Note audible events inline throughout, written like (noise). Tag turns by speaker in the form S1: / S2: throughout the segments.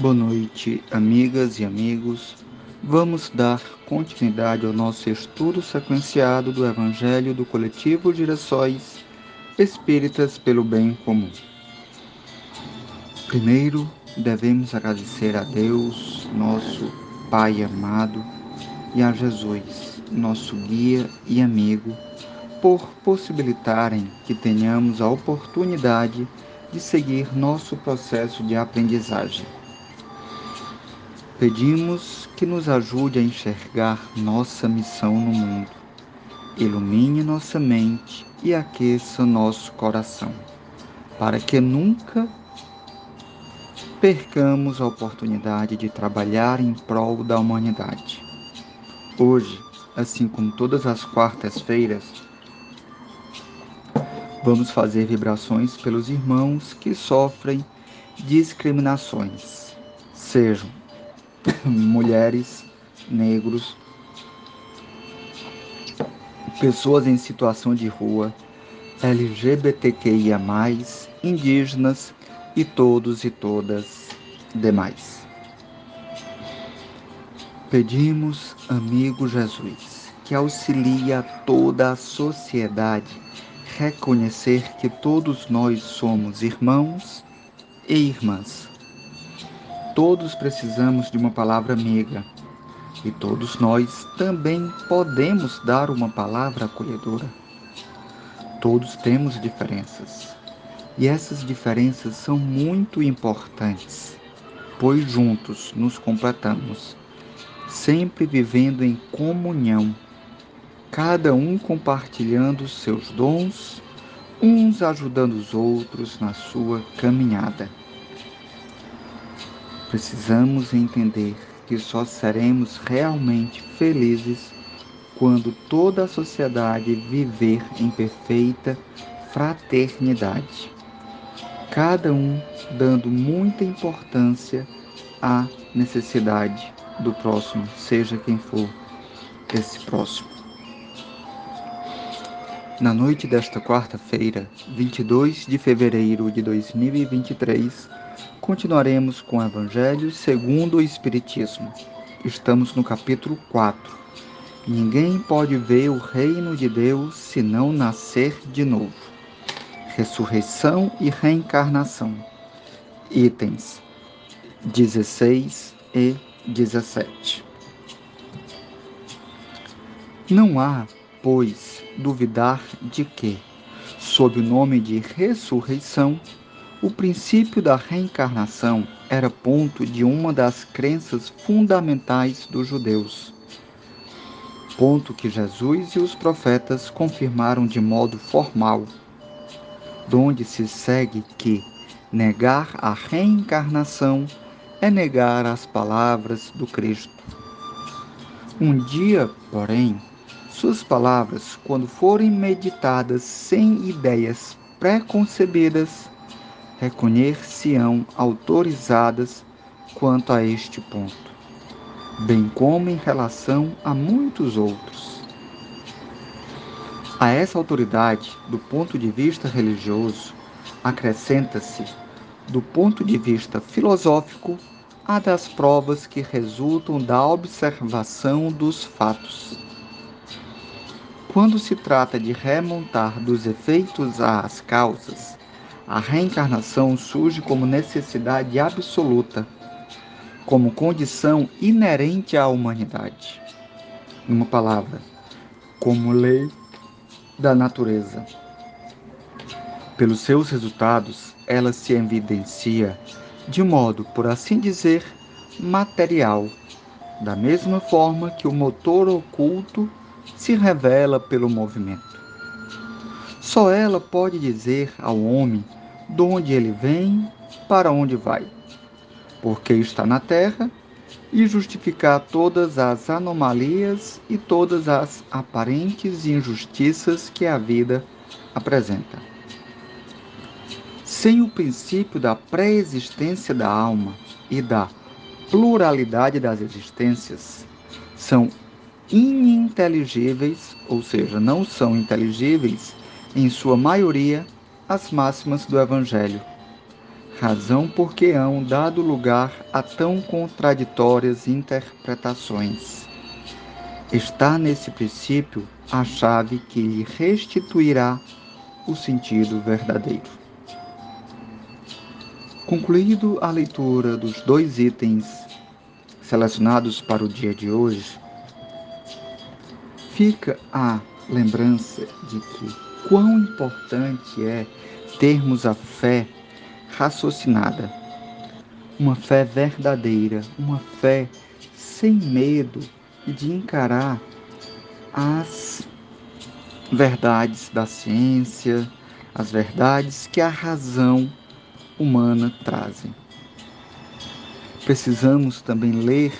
S1: Boa noite, amigas e amigos. Vamos dar continuidade ao nosso estudo sequenciado do Evangelho do Coletivo Girassóis Espíritas pelo Bem Comum. Primeiro, devemos agradecer a Deus, nosso Pai amado, e a Jesus, nosso guia e amigo, por possibilitarem que tenhamos a oportunidade de seguir nosso processo de aprendizagem. Pedimos que nos ajude a enxergar nossa missão no mundo, ilumine nossa mente e aqueça nosso coração, para que nunca percamos a oportunidade de trabalhar em prol da humanidade. Hoje, assim como todas as quartas-feiras, vamos fazer vibrações pelos irmãos que sofrem discriminações, sejam (coughs) mulheres, negros, pessoas em situação de rua, LGBTQIA, indígenas e todos e todas demais. Pedimos, amigo Jesus, que auxilie a toda a sociedade reconhecer que todos nós somos irmãos e irmãs Todos precisamos de uma palavra amiga e todos nós também podemos dar uma palavra acolhedora. Todos temos diferenças e essas diferenças são muito importantes, pois juntos nos completamos, sempre vivendo em comunhão, cada um compartilhando seus dons, uns ajudando os outros na sua caminhada. Precisamos entender que só seremos realmente felizes quando toda a sociedade viver em perfeita fraternidade. Cada um dando muita importância à necessidade do próximo, seja quem for esse próximo. Na noite desta quarta-feira, 22 de fevereiro de 2023, Continuaremos com o Evangelho segundo o Espiritismo. Estamos no capítulo 4. Ninguém pode ver o reino de Deus se não nascer de novo. Ressurreição e reencarnação. Itens 16 e 17. Não há, pois, duvidar de que, sob o nome de ressurreição, o princípio da reencarnação era ponto de uma das crenças fundamentais dos judeus. Ponto que Jesus e os profetas confirmaram de modo formal, donde se segue que negar a reencarnação é negar as palavras do Cristo. Um dia, porém, suas palavras, quando forem meditadas sem ideias preconcebidas, reconhecer-se-ão autorizadas quanto a este ponto, bem como em relação a muitos outros. A essa autoridade, do ponto de vista religioso, acrescenta-se, do ponto de vista filosófico, a das provas que resultam da observação dos fatos. Quando se trata de remontar dos efeitos às causas, a reencarnação surge como necessidade absoluta, como condição inerente à humanidade. Uma palavra, como lei da natureza. Pelos seus resultados, ela se evidencia de modo, por assim dizer, material, da mesma forma que o motor oculto se revela pelo movimento. Só ela pode dizer ao homem de onde ele vem, para onde vai, porque está na terra, e justificar todas as anomalias e todas as aparentes injustiças que a vida apresenta. Sem o princípio da pré-existência da alma e da pluralidade das existências, são ininteligíveis, ou seja, não são inteligíveis, em sua maioria, as máximas do Evangelho. razão porque hão dado lugar a tão contraditórias interpretações. Está nesse princípio a chave que lhe restituirá o sentido verdadeiro. Concluído a leitura dos dois itens selecionados para o dia de hoje, fica a lembrança de que quão importante é termos a fé raciocinada, uma fé verdadeira, uma fé sem medo de encarar as verdades da ciência, as verdades que a razão humana trazem. Precisamos também ler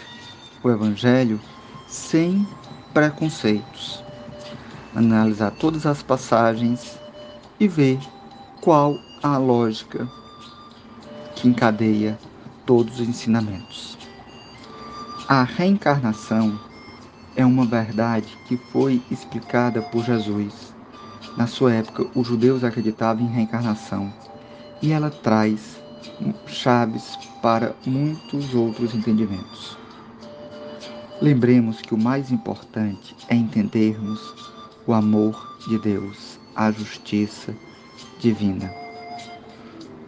S1: o Evangelho sem preconceitos, analisar todas as passagens e ver qual a lógica que encadeia todos os ensinamentos. A reencarnação é uma verdade que foi explicada por Jesus. Na sua época, os judeus acreditavam em reencarnação e ela traz chaves para muitos outros entendimentos. Lembremos que o mais importante é entendermos o amor de Deus, a justiça divina.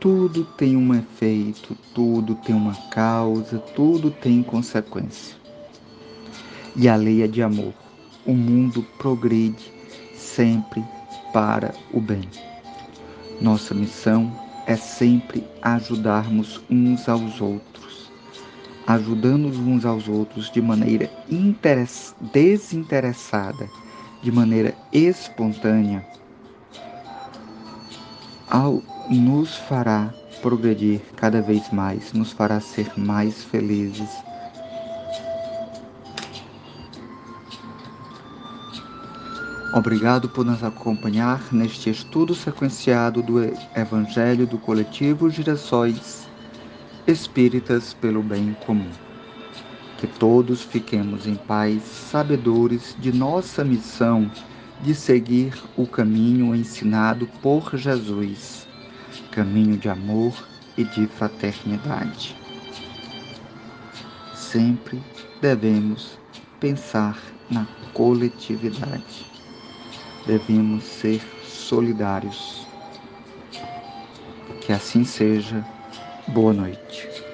S1: Tudo tem um efeito, tudo tem uma causa, tudo tem consequência. E a lei é de amor. O mundo progride sempre para o bem. Nossa missão é sempre ajudarmos uns aos outros, ajudando uns aos outros de maneira desinteressada, de maneira espontânea, ao nos fará progredir cada vez mais, nos fará ser mais felizes. Obrigado por nos acompanhar neste estudo sequenciado do Evangelho do Coletivo Girassóis Espíritas pelo Bem Comum. Que todos fiquemos em paz, sabedores de nossa missão de seguir o caminho ensinado por Jesus caminho de amor e de fraternidade. Sempre devemos pensar na coletividade. Devemos ser solidários. Que assim seja. Boa noite.